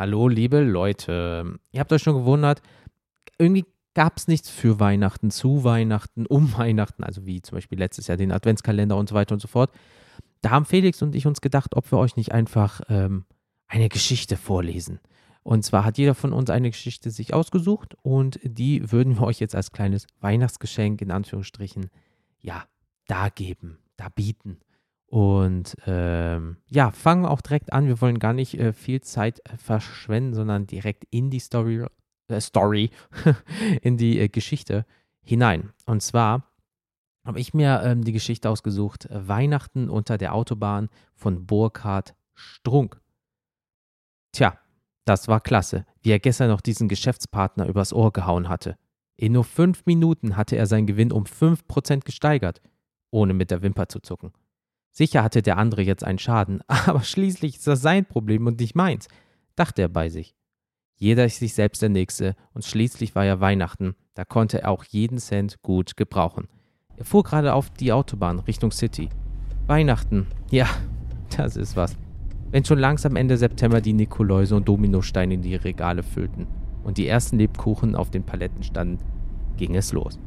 Hallo, liebe Leute. Ihr habt euch schon gewundert, irgendwie gab es nichts für Weihnachten, zu Weihnachten, um Weihnachten, also wie zum Beispiel letztes Jahr den Adventskalender und so weiter und so fort. Da haben Felix und ich uns gedacht, ob wir euch nicht einfach ähm, eine Geschichte vorlesen. Und zwar hat jeder von uns eine Geschichte sich ausgesucht und die würden wir euch jetzt als kleines Weihnachtsgeschenk in Anführungsstrichen, ja, dargeben, darbieten. Und ähm, ja, fangen wir auch direkt an. Wir wollen gar nicht äh, viel Zeit äh, verschwenden, sondern direkt in die Story, äh, Story in die äh, Geschichte hinein. Und zwar habe ich mir ähm, die Geschichte ausgesucht: Weihnachten unter der Autobahn von Burkhard Strunk. Tja, das war klasse, wie er gestern noch diesen Geschäftspartner übers Ohr gehauen hatte. In nur fünf Minuten hatte er seinen Gewinn um fünf Prozent gesteigert, ohne mit der Wimper zu zucken. Sicher hatte der andere jetzt einen Schaden, aber schließlich ist das sein Problem und nicht meins, dachte er bei sich. Jeder ist sich selbst der Nächste und schließlich war ja Weihnachten, da konnte er auch jeden Cent gut gebrauchen. Er fuhr gerade auf die Autobahn Richtung City. Weihnachten, ja, das ist was wenn schon langsam Ende September die Nikoläuse und Dominosteine in die Regale füllten und die ersten Lebkuchen auf den Paletten standen, ging es los.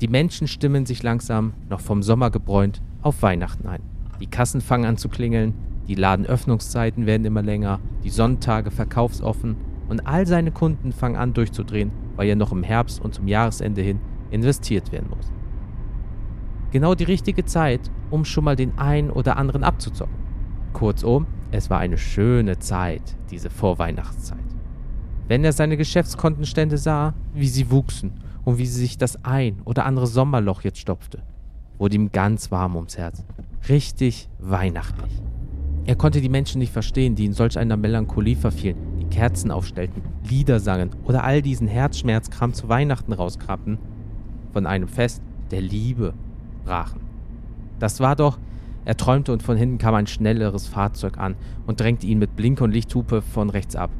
Die Menschen stimmen sich langsam, noch vom Sommer gebräunt, auf Weihnachten ein. Die Kassen fangen an zu klingeln, die Ladenöffnungszeiten werden immer länger, die Sonntage verkaufsoffen und all seine Kunden fangen an durchzudrehen, weil ja noch im Herbst und zum Jahresende hin investiert werden muss. Genau die richtige Zeit, um schon mal den einen oder anderen abzuzocken. Kurzum, es war eine schöne Zeit, diese Vorweihnachtszeit. Wenn er seine Geschäftskontenstände sah, wie sie wuchsen und wie sich das ein oder andere Sommerloch jetzt stopfte, wurde ihm ganz warm ums Herz. Richtig weihnachtlich. Er konnte die Menschen nicht verstehen, die in solch einer Melancholie verfielen, die Kerzen aufstellten, Lieder sangen oder all diesen Herzschmerzkram zu Weihnachten rauskrabbten, von einem Fest der Liebe brachen. Das war doch er träumte und von hinten kam ein schnelleres Fahrzeug an und drängte ihn mit Blink- und Lichthupe von rechts ab.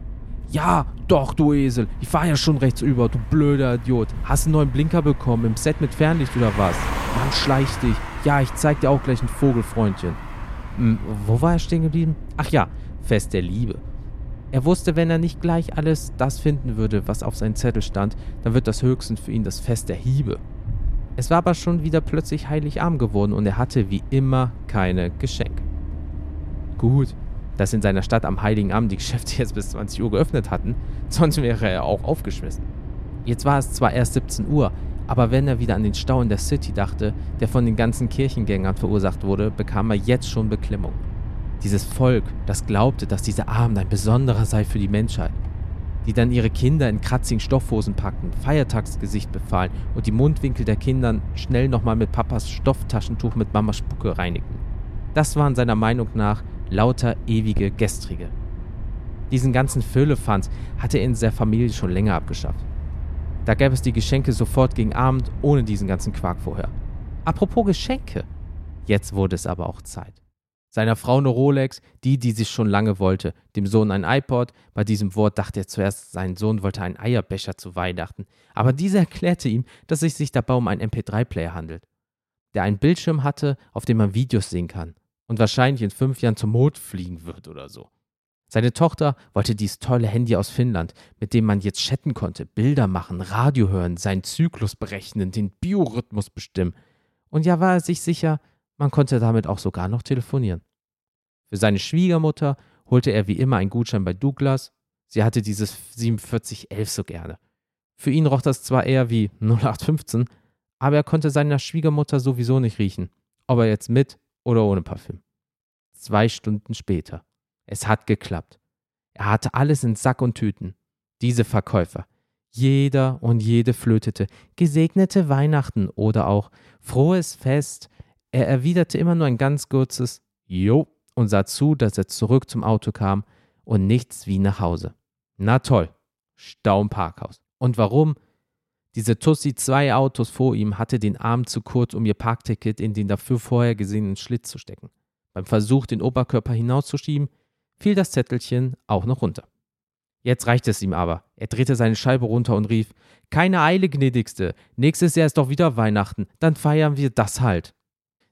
Ja, doch, du Esel. Ich fahr ja schon rechts über, du blöder Idiot. Hast einen neuen Blinker bekommen, im Set mit Fernlicht oder was? Mann, schleich dich. Ja, ich zeig dir auch gleich ein Vogelfreundchen. Hm, wo war er stehen geblieben? Ach ja, Fest der Liebe. Er wusste, wenn er nicht gleich alles das finden würde, was auf seinem Zettel stand, dann wird das höchstens für ihn das Fest der Hiebe. Es war aber schon wieder plötzlich Heiligabend geworden und er hatte wie immer keine Geschenke. Gut, dass in seiner Stadt am Heiligen Abend die Geschäfte jetzt bis 20 Uhr geöffnet hatten, sonst wäre er auch aufgeschmissen. Jetzt war es zwar erst 17 Uhr, aber wenn er wieder an den Stau in der City dachte, der von den ganzen Kirchengängern verursacht wurde, bekam er jetzt schon Beklemmung. Dieses Volk, das glaubte, dass dieser Abend ein besonderer sei für die Menschheit die dann ihre Kinder in kratzigen Stoffhosen packten, Feiertagsgesicht befahlen und die Mundwinkel der Kinder schnell nochmal mit Papas Stofftaschentuch mit Mamas Spucke reinigten. Das waren seiner Meinung nach lauter ewige Gestrige. Diesen ganzen Füllefanz hatte er in der Familie schon länger abgeschafft. Da gäbe es die Geschenke sofort gegen Abend, ohne diesen ganzen Quark vorher. Apropos Geschenke. Jetzt wurde es aber auch Zeit. Seiner Frau eine Rolex, die, die sich schon lange wollte. Dem Sohn ein iPod. Bei diesem Wort dachte er zuerst, sein Sohn wollte einen Eierbecher zu Weihnachten. Aber dieser erklärte ihm, dass es sich dabei um einen MP3-Player handelt, der einen Bildschirm hatte, auf dem man Videos sehen kann und wahrscheinlich in fünf Jahren zum Mond fliegen wird oder so. Seine Tochter wollte dieses tolle Handy aus Finnland, mit dem man jetzt chatten konnte, Bilder machen, Radio hören, seinen Zyklus berechnen, den Biorhythmus bestimmen. Und ja war er sich sicher, man konnte damit auch sogar noch telefonieren. Für seine Schwiegermutter holte er wie immer einen Gutschein bei Douglas. Sie hatte dieses 4711 so gerne. Für ihn roch das zwar eher wie 0815, aber er konnte seiner Schwiegermutter sowieso nicht riechen, ob er jetzt mit oder ohne Parfüm. Zwei Stunden später. Es hat geklappt. Er hatte alles in Sack und Tüten. Diese Verkäufer. Jeder und jede flötete Gesegnete Weihnachten oder auch Frohes Fest er erwiderte immer nur ein ganz kurzes Jo und sah zu, dass er zurück zum Auto kam und nichts wie nach Hause. Na toll, Stau im Parkhaus. Und warum? Diese Tussi zwei Autos vor ihm hatte den Arm zu kurz, um ihr Parkticket in den dafür vorher gesehenen Schlitz zu stecken. Beim Versuch, den Oberkörper hinauszuschieben, fiel das Zettelchen auch noch runter. Jetzt reicht es ihm aber. Er drehte seine Scheibe runter und rief: Keine Eile, gnädigste. Nächstes Jahr ist doch wieder Weihnachten. Dann feiern wir das halt.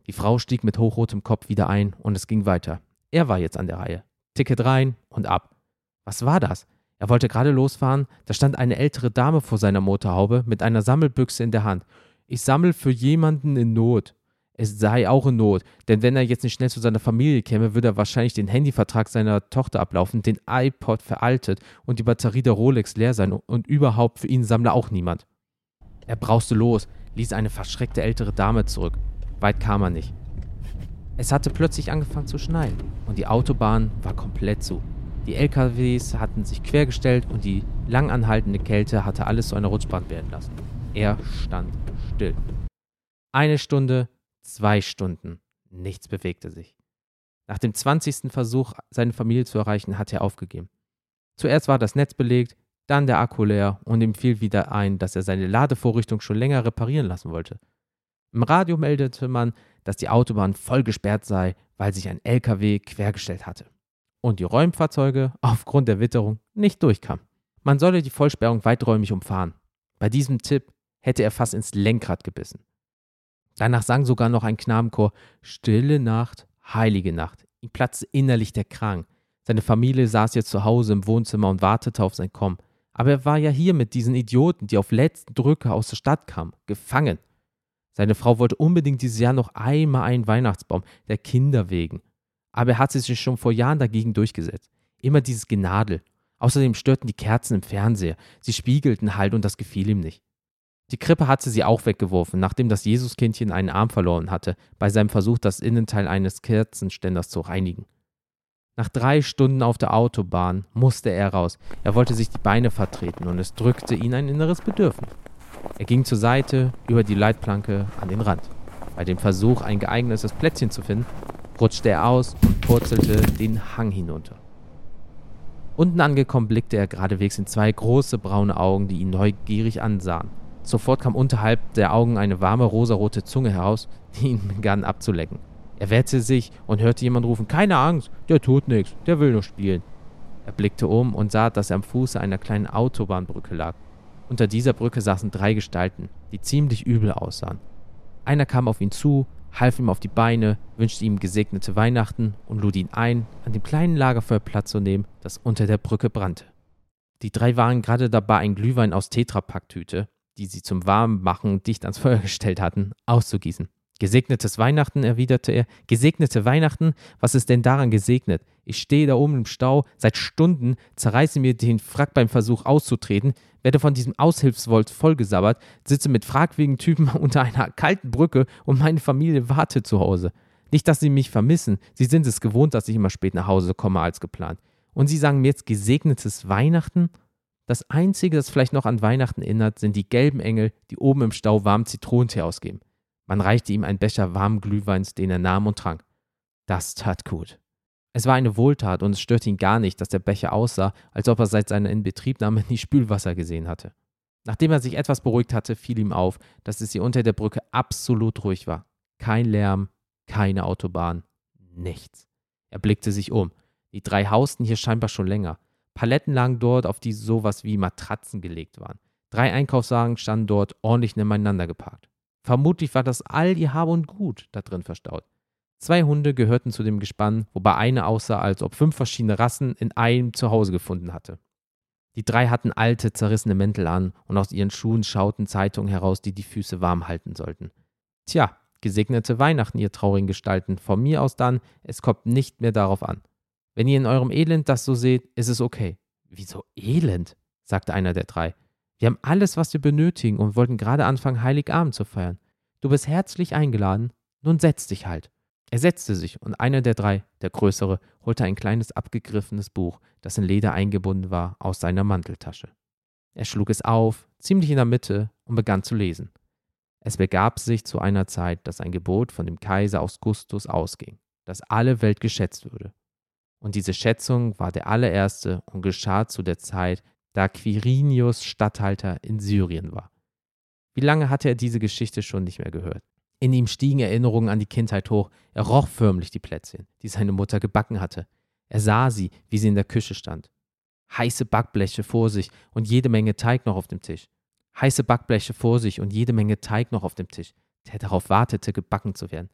Die Frau stieg mit hochrotem Kopf wieder ein und es ging weiter. Er war jetzt an der Reihe. Ticket rein und ab. Was war das? Er wollte gerade losfahren, da stand eine ältere Dame vor seiner Motorhaube mit einer Sammelbüchse in der Hand. Ich sammle für jemanden in Not. Es sei auch in Not, denn wenn er jetzt nicht schnell zu seiner Familie käme, würde er wahrscheinlich den Handyvertrag seiner Tochter ablaufen, den iPod veraltet und die Batterie der Rolex leer sein und überhaupt für ihn sammle auch niemand. Er brauste los, ließ eine verschreckte ältere Dame zurück. Weit kam er nicht. Es hatte plötzlich angefangen zu schneien und die Autobahn war komplett zu. Die LKWs hatten sich quergestellt und die langanhaltende Kälte hatte alles zu einer Rutschbahn werden lassen. Er stand still. Eine Stunde, zwei Stunden. Nichts bewegte sich. Nach dem 20. Versuch, seine Familie zu erreichen, hatte er aufgegeben. Zuerst war das Netz belegt, dann der Akku leer und ihm fiel wieder ein, dass er seine Ladevorrichtung schon länger reparieren lassen wollte. Im Radio meldete man, dass die Autobahn voll gesperrt sei, weil sich ein LKW quergestellt hatte und die Räumfahrzeuge aufgrund der Witterung nicht durchkamen. Man solle die Vollsperrung weiträumig umfahren. Bei diesem Tipp hätte er fast ins Lenkrad gebissen. Danach sang sogar noch ein Knabenchor Stille Nacht, heilige Nacht. Ihm platzte innerlich der Krang. Seine Familie saß jetzt zu Hause im Wohnzimmer und wartete auf sein Kommen. Aber er war ja hier mit diesen Idioten, die auf letzten Drücke aus der Stadt kamen, gefangen. Seine Frau wollte unbedingt dieses Jahr noch einmal einen Weihnachtsbaum, der Kinder wegen. Aber er hatte sich schon vor Jahren dagegen durchgesetzt. Immer dieses Genadel. Außerdem störten die Kerzen im Fernseher. Sie spiegelten halt und das gefiel ihm nicht. Die Krippe hatte sie auch weggeworfen, nachdem das Jesuskindchen einen Arm verloren hatte, bei seinem Versuch, das Innenteil eines Kerzenständers zu reinigen. Nach drei Stunden auf der Autobahn musste er raus. Er wollte sich die Beine vertreten und es drückte ihn ein inneres Bedürfnis. Er ging zur Seite, über die Leitplanke, an den Rand. Bei dem Versuch, ein geeignetes Plätzchen zu finden, rutschte er aus und purzelte den Hang hinunter. Unten angekommen blickte er geradewegs in zwei große braune Augen, die ihn neugierig ansahen. Sofort kam unterhalb der Augen eine warme rosarote Zunge heraus, die ihn begann abzulecken. Er wehrte sich und hörte jemand rufen: Keine Angst, der tut nichts, der will nur spielen. Er blickte um und sah, dass er am Fuße einer kleinen Autobahnbrücke lag. Unter dieser Brücke saßen drei Gestalten, die ziemlich übel aussahen. Einer kam auf ihn zu, half ihm auf die Beine, wünschte ihm gesegnete Weihnachten und lud ihn ein, an dem kleinen Lagerfeuer Platz zu nehmen, das unter der Brücke brannte. Die drei waren gerade dabei, ein Glühwein aus Tetrapacktüte, die sie zum Warmmachen dicht ans Feuer gestellt hatten, auszugießen. Gesegnetes Weihnachten, erwiderte er. Gesegnete Weihnachten? Was ist denn daran gesegnet? Ich stehe da oben im Stau, seit Stunden, zerreiße mir den Frack beim Versuch auszutreten, werde von diesem Aushilfswolt vollgesabbert, sitze mit fragwürdigen Typen unter einer kalten Brücke und meine Familie wartet zu Hause. Nicht, dass sie mich vermissen, sie sind es gewohnt, dass ich immer spät nach Hause komme als geplant. Und sie sagen mir jetzt gesegnetes Weihnachten? Das Einzige, das vielleicht noch an Weihnachten erinnert, sind die gelben Engel, die oben im Stau warm Zitronentee ausgeben. Man reichte ihm einen Becher warmen Glühweins, den er nahm und trank. Das tat gut. Es war eine Wohltat und es störte ihn gar nicht, dass der Becher aussah, als ob er seit seiner Inbetriebnahme nie Spülwasser gesehen hatte. Nachdem er sich etwas beruhigt hatte, fiel ihm auf, dass es hier unter der Brücke absolut ruhig war. Kein Lärm, keine Autobahn, nichts. Er blickte sich um. Die drei hausten hier scheinbar schon länger. Paletten lagen dort, auf die sowas wie Matratzen gelegt waren. Drei Einkaufswagen standen dort ordentlich nebeneinander geparkt. Vermutlich war das all ihr Hab und Gut da drin verstaut. Zwei Hunde gehörten zu dem Gespann, wobei eine aussah, als ob fünf verschiedene Rassen in einem Zuhause gefunden hatte. Die drei hatten alte, zerrissene Mäntel an und aus ihren Schuhen schauten Zeitungen heraus, die die Füße warm halten sollten. Tja, gesegnete Weihnachten, ihr traurigen Gestalten. Von mir aus dann, es kommt nicht mehr darauf an. Wenn ihr in eurem Elend das so seht, ist es okay. Wieso Elend? sagte einer der drei. Wir haben alles, was wir benötigen und wollten gerade anfangen, Heiligabend zu feiern. Du bist herzlich eingeladen. Nun setz dich halt. Er setzte sich und einer der drei, der größere, holte ein kleines abgegriffenes Buch, das in Leder eingebunden war, aus seiner Manteltasche. Er schlug es auf, ziemlich in der Mitte, und begann zu lesen. Es begab sich zu einer Zeit, dass ein Gebot von dem Kaiser Augustus ausging, dass alle Welt geschätzt würde. Und diese Schätzung war der allererste und geschah zu der Zeit, da Quirinius Statthalter in Syrien war. Wie lange hatte er diese Geschichte schon nicht mehr gehört? In ihm stiegen Erinnerungen an die Kindheit hoch. Er roch förmlich die Plätzchen, die seine Mutter gebacken hatte. Er sah sie, wie sie in der Küche stand. Heiße Backbleche vor sich und jede Menge Teig noch auf dem Tisch. Heiße Backbleche vor sich und jede Menge Teig noch auf dem Tisch, der darauf wartete, gebacken zu werden.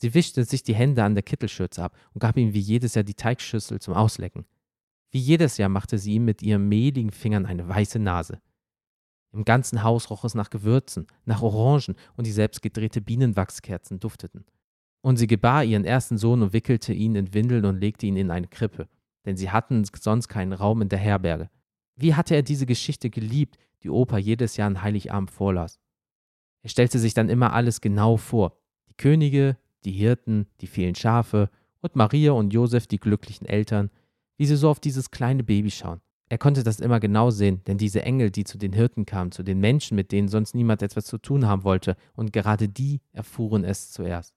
Sie wischte sich die Hände an der Kittelschürze ab und gab ihm wie jedes Jahr die Teigschüssel zum Auslecken. Wie jedes Jahr machte sie ihm mit ihren mehligen Fingern eine weiße Nase. Im ganzen Haus roch es nach Gewürzen, nach Orangen und die selbstgedrehte Bienenwachskerzen dufteten. Und sie gebar ihren ersten Sohn und wickelte ihn in Windeln und legte ihn in eine Krippe, denn sie hatten sonst keinen Raum in der Herberge. Wie hatte er diese Geschichte geliebt, die Opa jedes Jahr an Heiligabend vorlas. Er stellte sich dann immer alles genau vor. Die Könige, die Hirten, die vielen Schafe und Maria und Josef, die glücklichen Eltern, wie sie so auf dieses kleine Baby schauen. Er konnte das immer genau sehen, denn diese Engel, die zu den Hirten kamen, zu den Menschen, mit denen sonst niemand etwas zu tun haben wollte, und gerade die erfuhren es zuerst.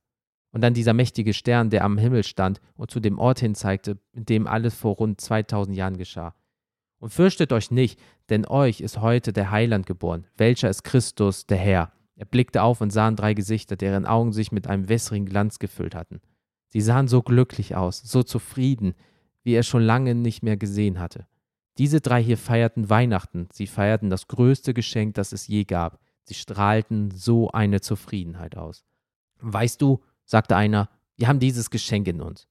Und dann dieser mächtige Stern, der am Himmel stand und zu dem Ort hin zeigte, in dem alles vor rund 2000 Jahren geschah. Und fürchtet euch nicht, denn euch ist heute der Heiland geboren, welcher ist Christus, der Herr. Er blickte auf und sahen drei Gesichter, deren Augen sich mit einem wässrigen Glanz gefüllt hatten. Sie sahen so glücklich aus, so zufrieden, wie er schon lange nicht mehr gesehen hatte. Diese drei hier feierten Weihnachten, sie feierten das größte Geschenk, das es je gab. Sie strahlten so eine Zufriedenheit aus. Weißt du, sagte einer, wir haben dieses Geschenk in uns.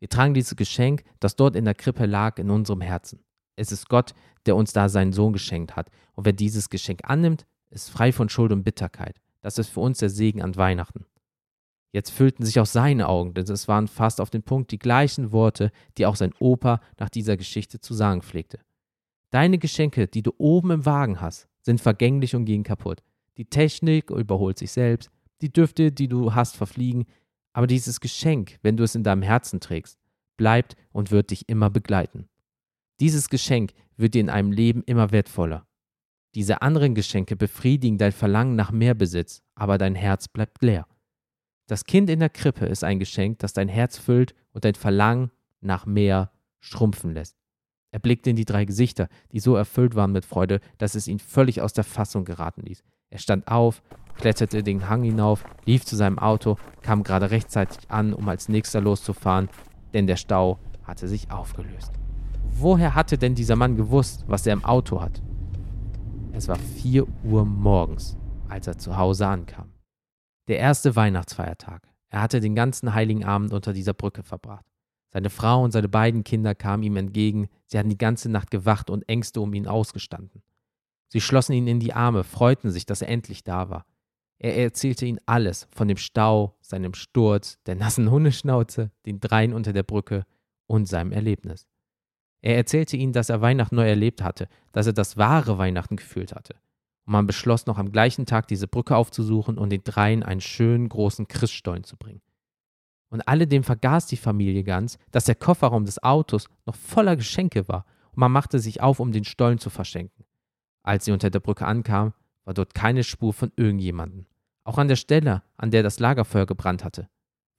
Wir tragen dieses Geschenk, das dort in der Krippe lag, in unserem Herzen. Es ist Gott, der uns da seinen Sohn geschenkt hat. Und wer dieses Geschenk annimmt, ist frei von Schuld und Bitterkeit. Das ist für uns der Segen an Weihnachten. Jetzt füllten sich auch seine Augen, denn es waren fast auf den Punkt die gleichen Worte, die auch sein Opa nach dieser Geschichte zu sagen pflegte. Deine Geschenke, die du oben im Wagen hast, sind vergänglich und gehen kaputt. Die Technik überholt sich selbst, die Düfte, die du hast, verfliegen, aber dieses Geschenk, wenn du es in deinem Herzen trägst, bleibt und wird dich immer begleiten. Dieses Geschenk wird dir in einem Leben immer wertvoller. Diese anderen Geschenke befriedigen dein Verlangen nach mehr Besitz, aber dein Herz bleibt leer. Das Kind in der Krippe ist ein Geschenk, das dein Herz füllt und dein Verlangen nach mehr schrumpfen lässt. Er blickte in die drei Gesichter, die so erfüllt waren mit Freude, dass es ihn völlig aus der Fassung geraten ließ. Er stand auf, kletterte den Hang hinauf, lief zu seinem Auto, kam gerade rechtzeitig an, um als nächster loszufahren, denn der Stau hatte sich aufgelöst. Woher hatte denn dieser Mann gewusst, was er im Auto hat? Es war vier Uhr morgens, als er zu Hause ankam. Der erste Weihnachtsfeiertag. Er hatte den ganzen heiligen Abend unter dieser Brücke verbracht. Seine Frau und seine beiden Kinder kamen ihm entgegen, sie hatten die ganze Nacht gewacht und Ängste um ihn ausgestanden. Sie schlossen ihn in die Arme, freuten sich, dass er endlich da war. Er erzählte ihnen alles von dem Stau, seinem Sturz, der nassen Hundeschnauze, den Dreien unter der Brücke und seinem Erlebnis. Er erzählte ihnen, dass er Weihnachten neu erlebt hatte, dass er das wahre Weihnachten gefühlt hatte und man beschloss noch am gleichen Tag diese Brücke aufzusuchen und den dreien einen schönen großen Christstollen zu bringen. Und alledem vergaß die Familie ganz, dass der Kofferraum des Autos noch voller Geschenke war und man machte sich auf, um den Stollen zu verschenken. Als sie unter der Brücke ankam, war dort keine Spur von irgendjemandem. Auch an der Stelle, an der das Lagerfeuer gebrannt hatte,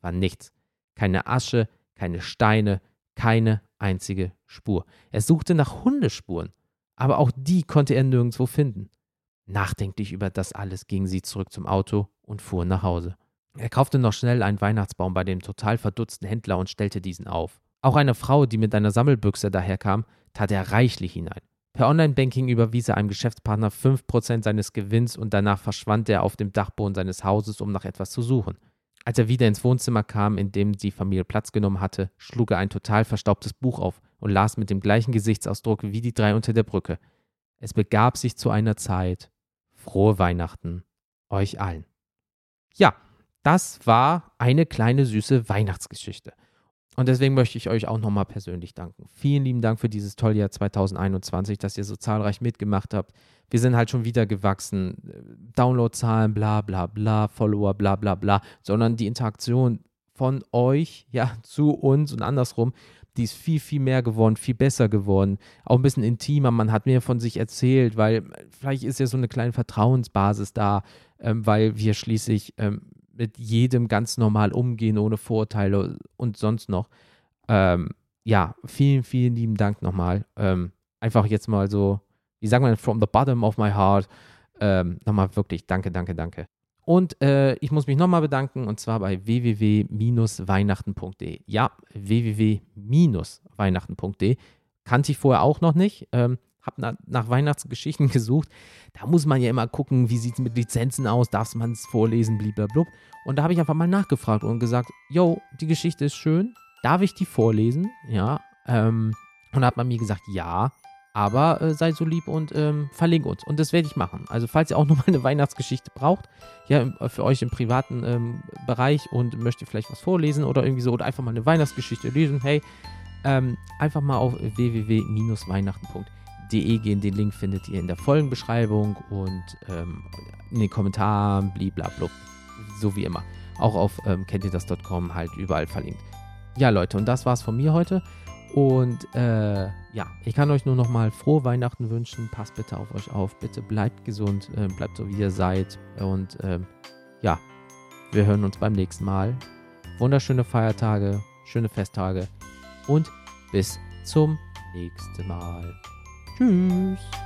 war nichts. Keine Asche, keine Steine, keine einzige Spur. Er suchte nach Hundespuren, aber auch die konnte er nirgendwo finden. Nachdenklich über das alles ging sie zurück zum Auto und fuhr nach Hause. Er kaufte noch schnell einen Weihnachtsbaum bei dem total verdutzten Händler und stellte diesen auf. Auch eine Frau, die mit einer Sammelbüchse daherkam, tat er reichlich hinein. Per Online-Banking überwies er einem Geschäftspartner 5% seines Gewinns und danach verschwand er auf dem Dachboden seines Hauses, um nach etwas zu suchen. Als er wieder ins Wohnzimmer kam, in dem die Familie Platz genommen hatte, schlug er ein total verstaubtes Buch auf und las mit dem gleichen Gesichtsausdruck wie die drei unter der Brücke. Es begab sich zu einer Zeit, frohe Weihnachten euch allen. Ja, das war eine kleine süße Weihnachtsgeschichte. Und deswegen möchte ich euch auch nochmal persönlich danken. Vielen lieben Dank für dieses tolle Jahr 2021, dass ihr so zahlreich mitgemacht habt. Wir sind halt schon wieder gewachsen. Downloadzahlen, bla bla bla, Follower, bla bla bla, sondern die Interaktion von euch, ja, zu uns und andersrum, die ist viel, viel mehr geworden, viel besser geworden, auch ein bisschen intimer. Man hat mehr von sich erzählt, weil vielleicht ist ja so eine kleine Vertrauensbasis da, ähm, weil wir schließlich ähm, mit jedem ganz normal umgehen, ohne Vorurteile und sonst noch. Ähm, ja, vielen, vielen lieben Dank nochmal. Ähm, einfach jetzt mal so, wie sagen wir, from the bottom of my heart. Ähm, nochmal wirklich danke, danke, danke. Und äh, ich muss mich nochmal bedanken und zwar bei www-weihnachten.de. Ja, www-weihnachten.de. Kannte ich vorher auch noch nicht. Ähm, habe na, nach Weihnachtsgeschichten gesucht. Da muss man ja immer gucken, wie sieht es mit Lizenzen aus, darf man es vorlesen, blablabla. Und da habe ich einfach mal nachgefragt und gesagt, yo, die Geschichte ist schön, darf ich die vorlesen? Ja, ähm, Und da hat man mir gesagt, ja, aber äh, sei so lieb und ähm, verlink uns. Und das werde ich machen. Also falls ihr auch nochmal eine Weihnachtsgeschichte braucht, ja, für euch im privaten ähm, Bereich und möchtet vielleicht was vorlesen oder irgendwie so oder einfach mal eine Weihnachtsgeschichte lesen, hey, ähm, einfach mal auf www-weihnachten.de gehen. Den Link findet ihr in der Folgenbeschreibung und ähm, in den Kommentaren, blablabla, so wie immer. Auch auf ähm, kennt ihr das.com halt überall verlinkt. Ja, Leute, und das war's von mir heute. Und äh, ja, ich kann euch nur noch mal frohe Weihnachten wünschen. Passt bitte auf euch auf. Bitte bleibt gesund. Äh, bleibt so, wie ihr seid. Und äh, ja, wir hören uns beim nächsten Mal. Wunderschöne Feiertage, schöne Festtage. Und bis zum nächsten Mal. Tschüss.